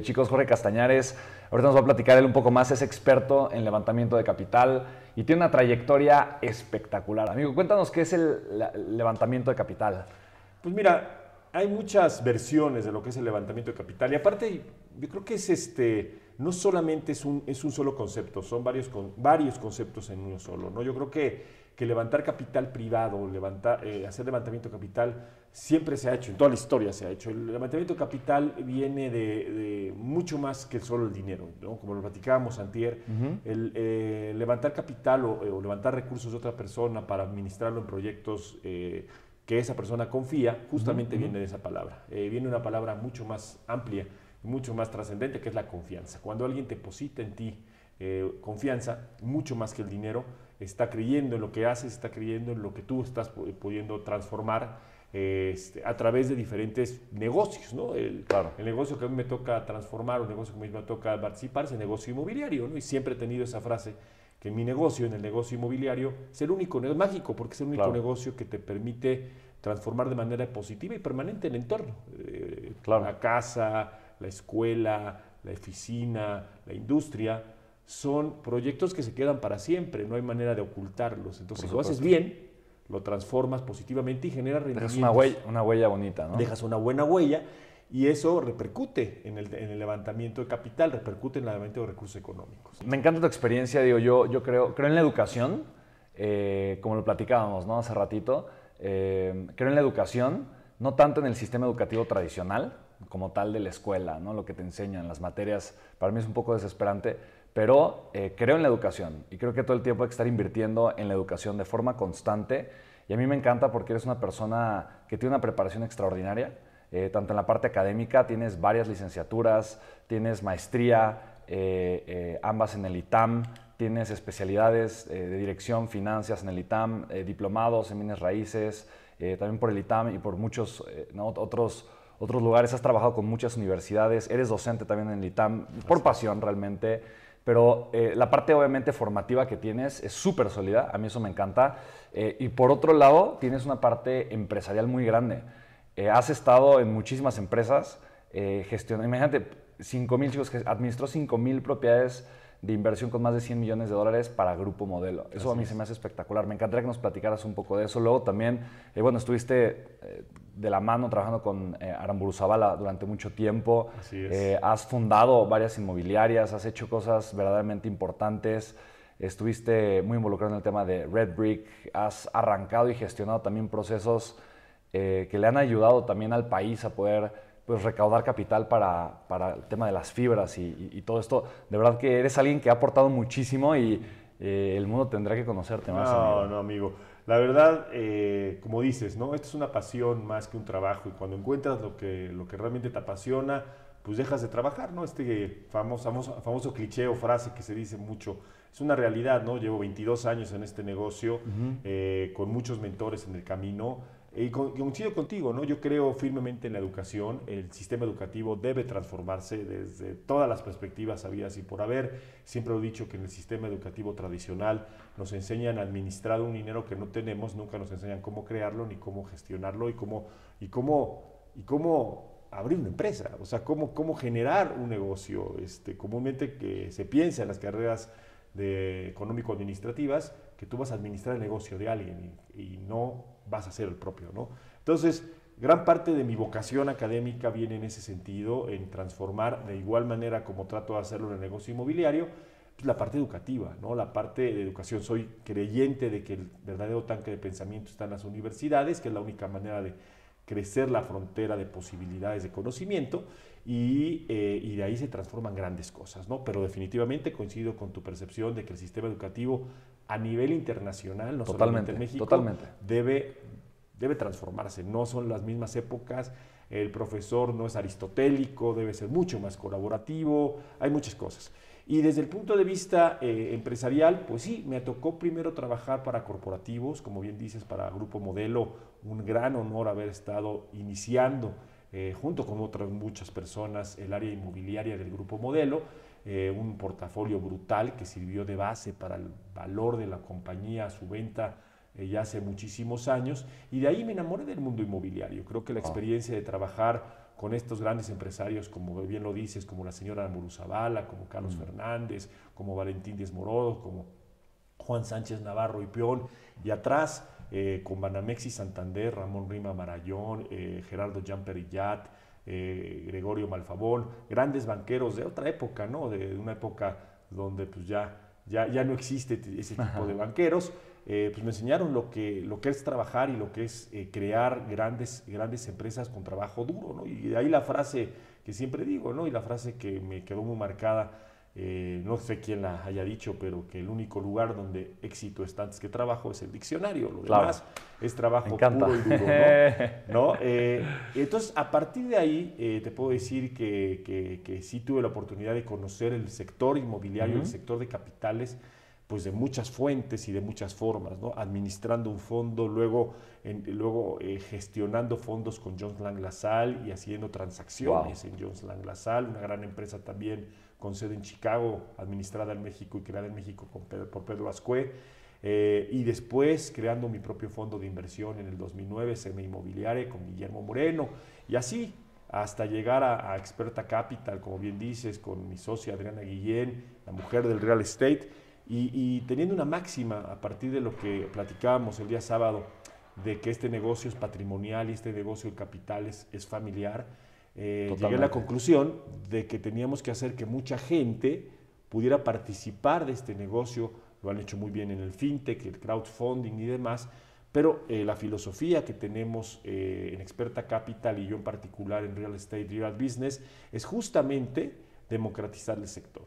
Chicos, Jorge Castañares, ahorita nos va a platicar él un poco más, es experto en levantamiento de capital y tiene una trayectoria espectacular. Amigo, cuéntanos qué es el levantamiento de capital. Pues mira, hay muchas versiones de lo que es el levantamiento de capital y aparte yo creo que es este, no solamente es un, es un solo concepto, son varios, varios conceptos en uno solo. ¿no? Yo creo que que levantar capital privado, levantar, eh, hacer levantamiento de capital, siempre se ha hecho, en toda la historia se ha hecho. El levantamiento de capital viene de, mucho más que solo el dinero, como lo platicábamos antier. El eh, levantar capital o, levantar recursos de otra persona para administrarlo en proyectos eh, que esa persona confía, justamente viene de esa palabra. viene una palabra mucho más amplia, mucho más trascendente, que es la confianza. Cuando alguien deposita en ti confianza, mucho más que el dinero, está creyendo en lo que haces, está creyendo en lo que tú estás pudiendo transformar este, a través de diferentes negocios. ¿no? El, el, negocio que a mí me toca transformar, o el negocio que a mí me toca participar es el negocio inmobiliario. ¿no? Y siempre he tenido esa frase que mi negocio, en el negocio inmobiliario, es el único, es mágico, porque es el único negocio que te permite transformar de manera positiva y permanente el entorno. Eh, la casa, la escuela, la oficina, la industria son proyectos que se quedan para siempre, no hay manera de ocultarlos. Entonces, si lo haces bien, lo transformas positivamente y genera rendimientos. Dejas una huella, una huella bonita, ¿no? Dejas una buena huella y eso repercute en el, levantamiento de capital, repercute en el levantamiento de recursos económicos. Me encanta tu experiencia, digo, yo, yo creo, creo en la educación, eh, como lo platicábamos ¿no? hace ratito, eh, creo en la educación, no tanto en el sistema educativo tradicional, como tal de la escuela, ¿no? lo que te enseñan, las materias, para mí es un poco desesperante, pero eh, creo en la educación y creo que todo el tiempo hay que estar invirtiendo en la educación de forma constante. Y a mí me encanta porque eres una persona que tiene una preparación extraordinaria, eh, tanto en la parte académica, tienes varias licenciaturas, tienes maestría, eh, ambas en el ITAM, tienes especialidades de dirección, finanzas en el ITAM, diplomados en bienes raíces, también por el ITAM y por muchos otros, otros lugares. Has trabajado con muchas universidades, eres docente también en el ITAM, por pasión realmente. Pero eh, la parte obviamente formativa que tienes es súper sólida, a mí eso me encanta. Eh, y por otro lado, tienes una parte empresarial muy grande. Eh, has estado en muchísimas empresas gestionando, imagínate, 5 mil chicos, administró 5 mil propiedades de inversión con más de 100 millones de dólares para Grupo Modelo. Eso a mí se me hace espectacular. Me encantaría que nos platicaras un poco de eso. Luego también, bueno, estuviste de la mano trabajando con eh, Aramburu Zavala durante mucho tiempo. Eh, has fundado varias inmobiliarias, has hecho cosas verdaderamente importantes. Estuviste muy involucrado en el tema de Red Brick, has arrancado y gestionado también procesos eh, que le han ayudado también al país a poder pues, recaudar capital para, para el tema de las fibras y, todo esto. De verdad que eres alguien que ha aportado muchísimo y el mundo tendrá que conocerte más. No, no, amigo. La verdad, eh, como dices, ¿no? Esto es una pasión más que un trabajo y cuando encuentras lo que, lo que realmente te apasiona, pues dejas de trabajar, ¿no? Este famoso, famoso, famoso cliché o frase que se dice mucho, es una realidad, ¿no? Llevo 22 años en este negocio, eh, con muchos mentores en el camino, y coincido contigo, ¿no? Yo creo firmemente en la educación. El sistema educativo debe transformarse desde todas las perspectivas habidas y por haber. Siempre he dicho que en el sistema educativo tradicional nos enseñan a administrar un dinero que no tenemos, nunca nos enseñan cómo crearlo ni cómo gestionarlo y cómo, y cómo, y cómo abrir una empresa, o sea, cómo, cómo generar un negocio. Este, comúnmente que se piensa en las carreras de económico-administrativas que tú vas a administrar el negocio de alguien y, no vas a ser el propio, ¿no? Entonces, gran parte de mi vocación académica viene en ese sentido, en transformar de igual manera como trato de hacerlo en el negocio inmobiliario, pues, la parte educativa, ¿no? La parte de educación. Soy creyente de que el verdadero tanque de pensamiento está en las universidades, que es la única manera de crecer la frontera de posibilidades de conocimiento y, eh, y, de ahí se transforman grandes cosas, ¿no? Pero definitivamente coincido con tu percepción de que el sistema educativo a nivel internacional, no solamente en México, Debe, debe transformarse. No son las mismas épocas, el profesor no es aristotélico, debe ser mucho más colaborativo, hay muchas cosas. Y desde el punto de vista eh, empresarial, pues sí, me tocó primero trabajar para corporativos, como bien dices, para Grupo Modelo, un gran honor haber estado iniciando eh, junto con otras muchas personas el área inmobiliaria del Grupo Modelo, eh, un portafolio brutal que sirvió de base para el valor de la compañía, su venta ya hace muchísimos años, y de ahí me enamoré del mundo inmobiliario. Creo que la experiencia de trabajar con estos grandes empresarios, como bien lo dices, como la señora Muruzabala, como Carlos Fernández, como Valentín Díez Morodo, como Juan Sánchez Navarro y Peón, y atrás eh, con Banamex y Santander, Ramón Rima Marayón, eh, Gerardo Jamperillat, eh, Gregorio Malfabón, grandes banqueros de otra época, ¿no? De, una época donde pues ya, ya, ya no existe ese tipo de banqueros, pues me enseñaron lo que, lo que es trabajar y lo que es crear grandes, grandes empresas con trabajo duro, ¿no? Y de ahí la frase que siempre digo, ¿no? Y la frase que me quedó muy marcada, eh, no sé quién la haya dicho, pero que el único lugar donde éxito está antes que trabajo es el diccionario. Lo demás es trabajo puro y duro. ¿no? Eh, entonces, a partir de ahí, eh, te puedo decir que, que, sí tuve la oportunidad de conocer el sector inmobiliario, el sector de capitales, pues de muchas fuentes y de muchas formas, ¿no? Administrando un fondo, luego, luego gestionando fondos con Jones Lang LaSalle y haciendo transacciones en Jones Lang LaSalle, una gran empresa también con sede en Chicago, administrada en México y creada en México por Pedro Ascue. Eh, y después creando mi propio fondo de inversión en el 2009, Semi Inmobiliare, con Guillermo Moreno. Y así hasta llegar a, Experta Capital, como bien dices, con mi socia Adriana Guillén, la mujer del real estate, y, y teniendo una máxima a partir de lo que platicábamos el día sábado, de que este negocio es patrimonial y este negocio de capitales es familiar eh, llegué a la conclusión de que teníamos que hacer que mucha gente pudiera participar de este negocio. Lo han hecho muy bien en el fintech, el crowdfunding y demás. Pero eh, la filosofía que tenemos eh, en Experta Capital y yo en particular en Real Estate, Real Business, es justamente democratizar el sector.